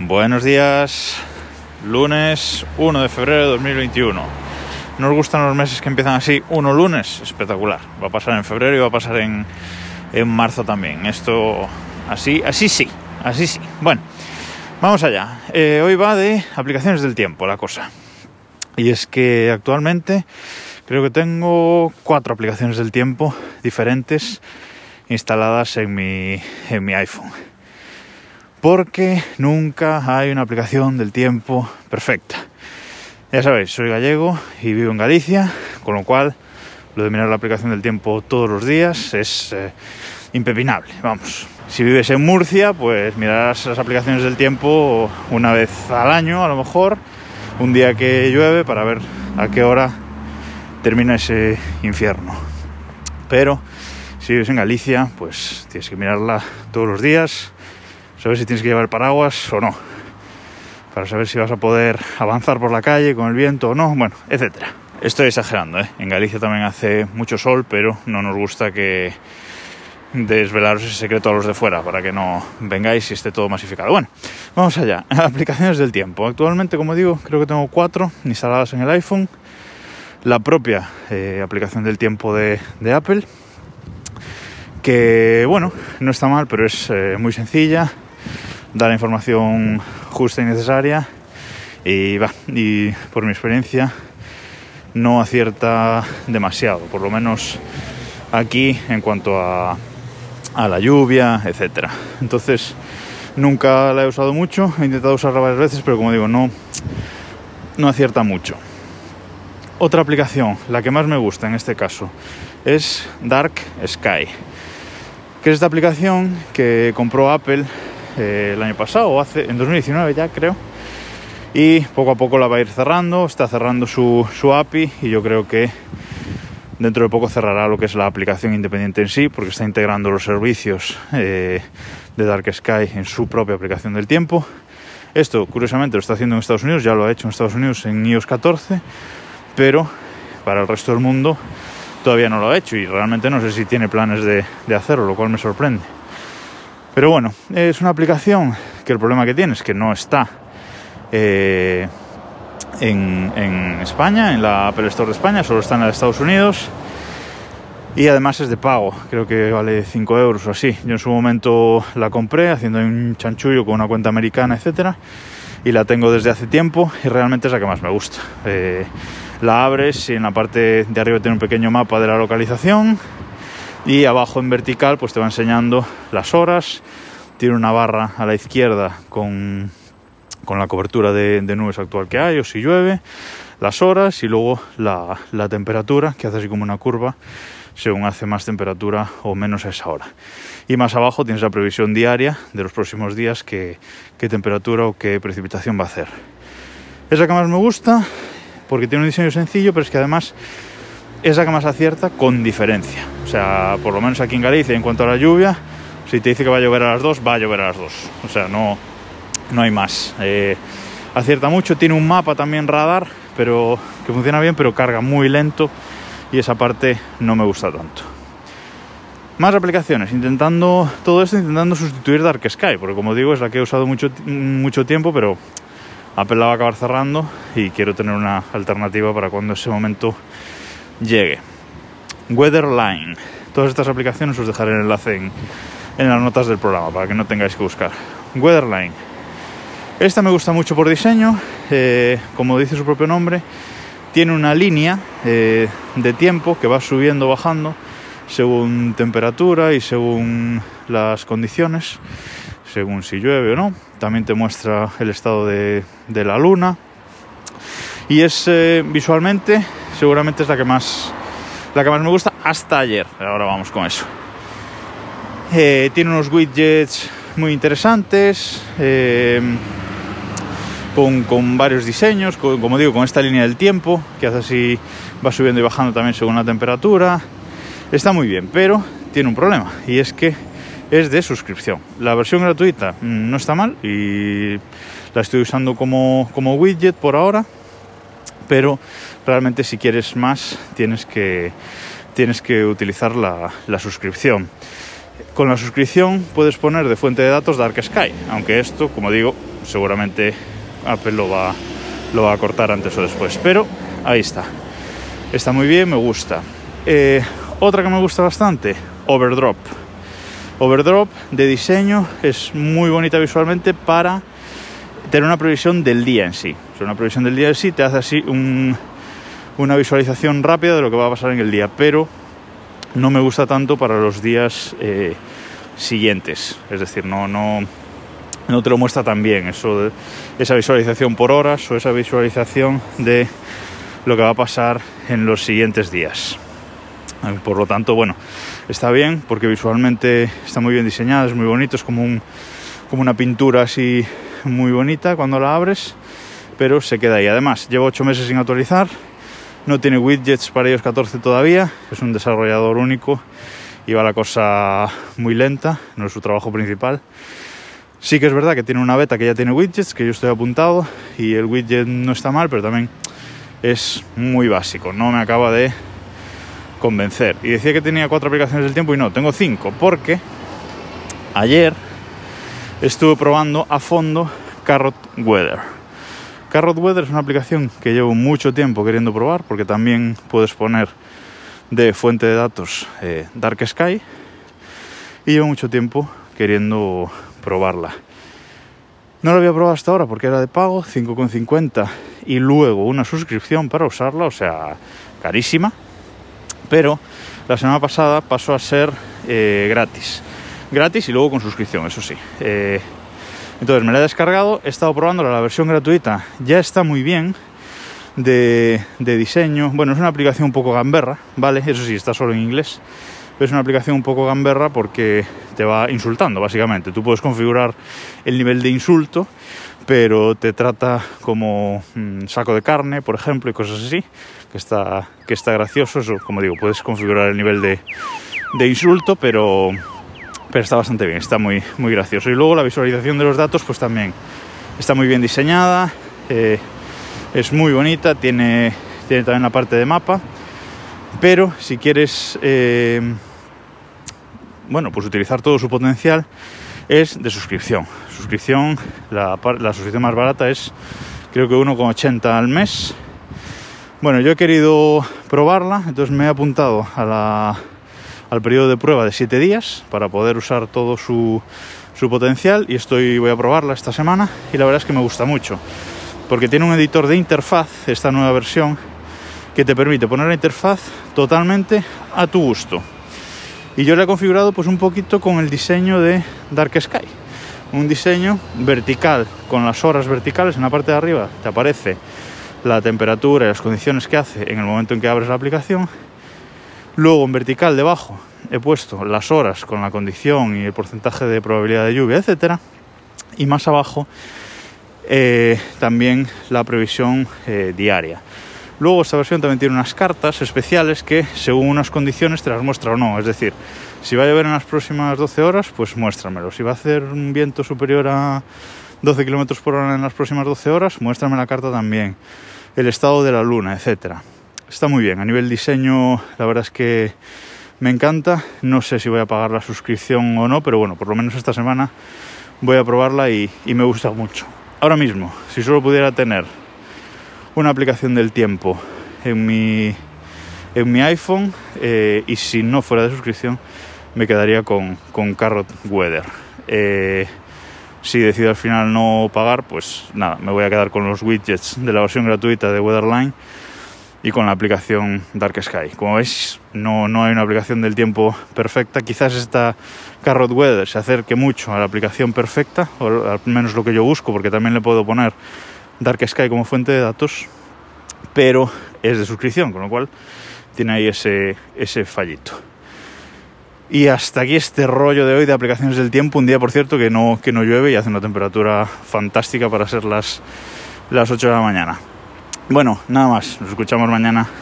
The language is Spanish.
Buenos días, lunes 1 de febrero de 2021. ¿Nos gustan los meses que empiezan así? Uno lunes, espectacular. Va a pasar en febrero y va a pasar en, en marzo también. Esto así, así sí, así sí. Bueno, vamos allá. Eh, hoy va de aplicaciones del tiempo la cosa. Y es que actualmente creo que tengo cuatro aplicaciones del tiempo diferentes instaladas en mi, en mi iPhone porque nunca hay una aplicación del tiempo perfecta. Ya sabéis, soy gallego y vivo en Galicia, con lo cual lo de mirar la aplicación del tiempo todos los días es eh, impepinable, vamos. Si vives en Murcia, pues mirarás las aplicaciones del tiempo una vez al año, a lo mejor, un día que llueve, para ver a qué hora termina ese infierno. Pero si vives en Galicia, pues tienes que mirarla todos los días, saber si tienes que llevar paraguas o no, para saber si vas a poder avanzar por la calle con el viento o no, bueno, etcétera. Estoy exagerando, ¿eh? En Galicia también hace mucho sol, pero no nos gusta que desvelaros ese secreto a los de fuera para que no vengáis y esté todo masificado. Bueno, vamos allá. Aplicaciones del tiempo. Actualmente, como digo, creo que tengo cuatro instaladas en el iPhone. La propia eh, aplicación del tiempo de, Apple, que bueno, no está mal, pero es eh, muy sencilla da la información justa y necesaria y y por mi experiencia no acierta demasiado, por lo menos aquí en cuanto a, a la lluvia, etcétera. Entonces nunca la he usado mucho, he intentado usarla varias veces, pero como digo, no, no acierta mucho. Otra aplicación, la que más me gusta en este caso, es Dark Sky, que es esta aplicación que compró Apple eh, el año pasado, hace, en 2019 ya creo. Y poco a poco la va a ir cerrando, está cerrando su, su API y yo creo que dentro de poco cerrará lo que es la aplicación independiente en sí, porque está integrando los servicios eh, de Dark Sky en su propia aplicación del tiempo. Esto, curiosamente, lo está haciendo en Estados Unidos, ya lo ha hecho en Estados Unidos en iOS 14, pero para el resto del mundo todavía no lo ha hecho y realmente no sé si tiene planes de, de hacerlo, lo cual me sorprende. Pero bueno, es una aplicación que el problema que tiene es que no está eh, en, en, España, en la Apple Store de España, solo está en el Estados Unidos. Y además es de pago, creo que vale 5 euros o así. Yo en su momento la compré haciendo un chanchullo con una cuenta americana, etcétera, y la tengo desde hace tiempo y realmente es la que más me gusta. Eh, la abres y en la parte de arriba tiene un pequeño mapa de la localización y abajo en vertical pues te va enseñando las horas, tiene una barra a la izquierda con, con la cobertura de, nubes actual que hay o si llueve, las horas y luego la, la, temperatura que hace así como una curva según hace más temperatura o menos a esa hora. Y más abajo tienes la previsión diaria de los próximos días, qué, qué temperatura o qué precipitación va a hacer. Es la que más me gusta porque tiene un diseño sencillo, pero es que además es la que más acierta con diferencia. O sea, por lo menos aquí en Galicia, en cuanto a la lluvia, si te dice que va a llover a las 2, va a llover a las 2. O sea, no, no hay más. Eh, acierta mucho, tiene un mapa también radar, pero que funciona bien, pero carga muy lento y esa parte no me gusta tanto. Más aplicaciones, intentando todo esto, intentando sustituir Dark Sky, porque como digo, es la que he usado mucho, mucho tiempo, pero Apple la va a acabar cerrando y quiero tener una alternativa para cuando ese momento llegue. Weatherline. Todas estas aplicaciones os dejaré el enlace en, las notas del programa para que no tengáis que buscar. Weatherline. Esta me gusta mucho por diseño, eh, como dice su propio nombre, tiene una línea eh, de tiempo que va subiendo o bajando según temperatura y según las condiciones, según si llueve o no. También te muestra el estado de, de la luna. Y es eh, visualmente seguramente es la que más la que más me gusta hasta ayer. Ahora vamos con eso. Eh, tiene unos widgets muy interesantes. Eh, con, varios diseños, como digo, con esta línea del tiempo, que hace así, va subiendo y bajando también según la temperatura. Está muy bien, pero tiene un problema, y es que es de suscripción. La versión gratuita mm, no está mal y la estoy usando como widget por ahora, pero realmente si quieres más tienes que, tienes que utilizar la, la suscripción. Con la suscripción puedes poner de fuente de datos Dark Sky, aunque esto, como digo, seguramente Apple lo va, lo va a cortar antes o después. Pero ahí está. Está muy bien, me gusta. Eh, otra que me gusta bastante, Overdrop. Overdrop de diseño es muy bonita visualmente para tener una previsión del día en sí. O una previsión del día en sí te hace así una visualización rápida de lo que va a pasar en el día, pero no me gusta tanto para los días eh, siguientes. Es decir, no, no, no te lo muestra tan bien eso esa visualización por horas o esa visualización de lo que va a pasar en los siguientes días. Por lo tanto, bueno, está bien porque visualmente está muy bien diseñada, es muy bonito, es como, un, como una pintura así muy bonita cuando la abres, pero se queda ahí. Además, llevo 8 meses sin actualizar, no tiene widgets para iOS 14 todavía, es un desarrollador único y va la cosa muy lenta, no es su trabajo principal. Sí que es verdad que tiene una beta que ya tiene widgets, que yo estoy apuntado, y el widget no está mal, pero también es muy básico, no me acaba de convencer. Y decía que tenía cuatro aplicaciones del tiempo y no, tengo cinco, porque ayer estuve probando a fondo Carrot Weather. Carrot Weather es una aplicación que llevo mucho tiempo queriendo probar, porque también puedes poner de fuente de datos eh, Dark Sky, y llevo mucho tiempo queriendo probarla. No la había probado hasta ahora porque era de pago, 5,50 y luego una suscripción para usarla, o sea, carísima. Pero la semana pasada pasó a ser eh, gratis. Gratis y luego con suscripción, eso sí. Eh, entonces me la he descargado, he estado probando la versión gratuita, ya está muy bien de, diseño. Bueno, es una aplicación un poco gamberra, ¿vale? Eso sí, está solo en inglés es una aplicación un poco gamberra porque te va insultando, básicamente. Tú puedes configurar el nivel de insulto, pero te trata como un saco de carne, por ejemplo, y cosas así, que está, que está gracioso. Eso, como digo, puedes configurar el nivel de, insulto, pero, pero está bastante bien, está muy, muy gracioso. Y luego la visualización de los datos, pues también está muy bien diseñada, eh, es muy bonita, tiene, tiene también la parte de mapa. Pero si quieres eh, bueno, pues utilizar todo su potencial es de suscripción. Suscripción, la, suscripción más barata es creo que 1,80 al mes. Bueno, yo he querido probarla, entonces me he apuntado al periodo de prueba de 7 días para poder usar todo su, su potencial y estoy, voy a probarla esta semana y la verdad es que me gusta mucho porque tiene un editor de interfaz, esta nueva versión, que te permite poner la interfaz totalmente a tu gusto. Y yo le he configurado pues un poquito con el diseño de Dark Sky. Un diseño vertical, con las horas verticales en la parte de arriba te aparece la temperatura y las condiciones que hace en el momento en que abres la aplicación. Luego en vertical debajo he puesto las horas con la condición y el porcentaje de probabilidad de lluvia, etcétera. Y más abajo eh, también la previsión eh, diaria. Luego esta versión también tiene unas cartas especiales que según unas condiciones te las muestra o no. Es decir, si va a llover en las próximas 12 horas, pues muéstramelo. Si va a hacer un viento superior a 12 km por hora en las próximas 12 horas, muéstrame la carta también. El estado de la luna, etc. Está muy bien. A nivel diseño, la verdad es que me encanta. No sé si voy a pagar la suscripción o no, pero bueno, por lo menos esta semana voy a probarla y, me gusta mucho. Ahora mismo, si solo pudiera tener una aplicación del tiempo en mi, en mi iPhone eh, y si no fuera de suscripción me quedaría con, con Carrot Weather. Eh, si decido al final no pagar, pues nada, me voy a quedar con los widgets de la versión gratuita de Weatherline y con la aplicación Dark Sky. Como veis, no, no hay una aplicación del tiempo perfecta. Quizás esta Carrot Weather se acerque mucho a la aplicación perfecta, o al menos lo que yo busco, porque también le puedo poner Dark Sky como fuente de datos, pero es de suscripción, con lo cual tiene ahí ese, ese fallito. Y hasta aquí este rollo de hoy de aplicaciones del tiempo. Un día, por cierto, que no, que no llueve y hace una temperatura fantástica para ser las, las 8 de la mañana. Bueno, nada más. Nos escuchamos mañana.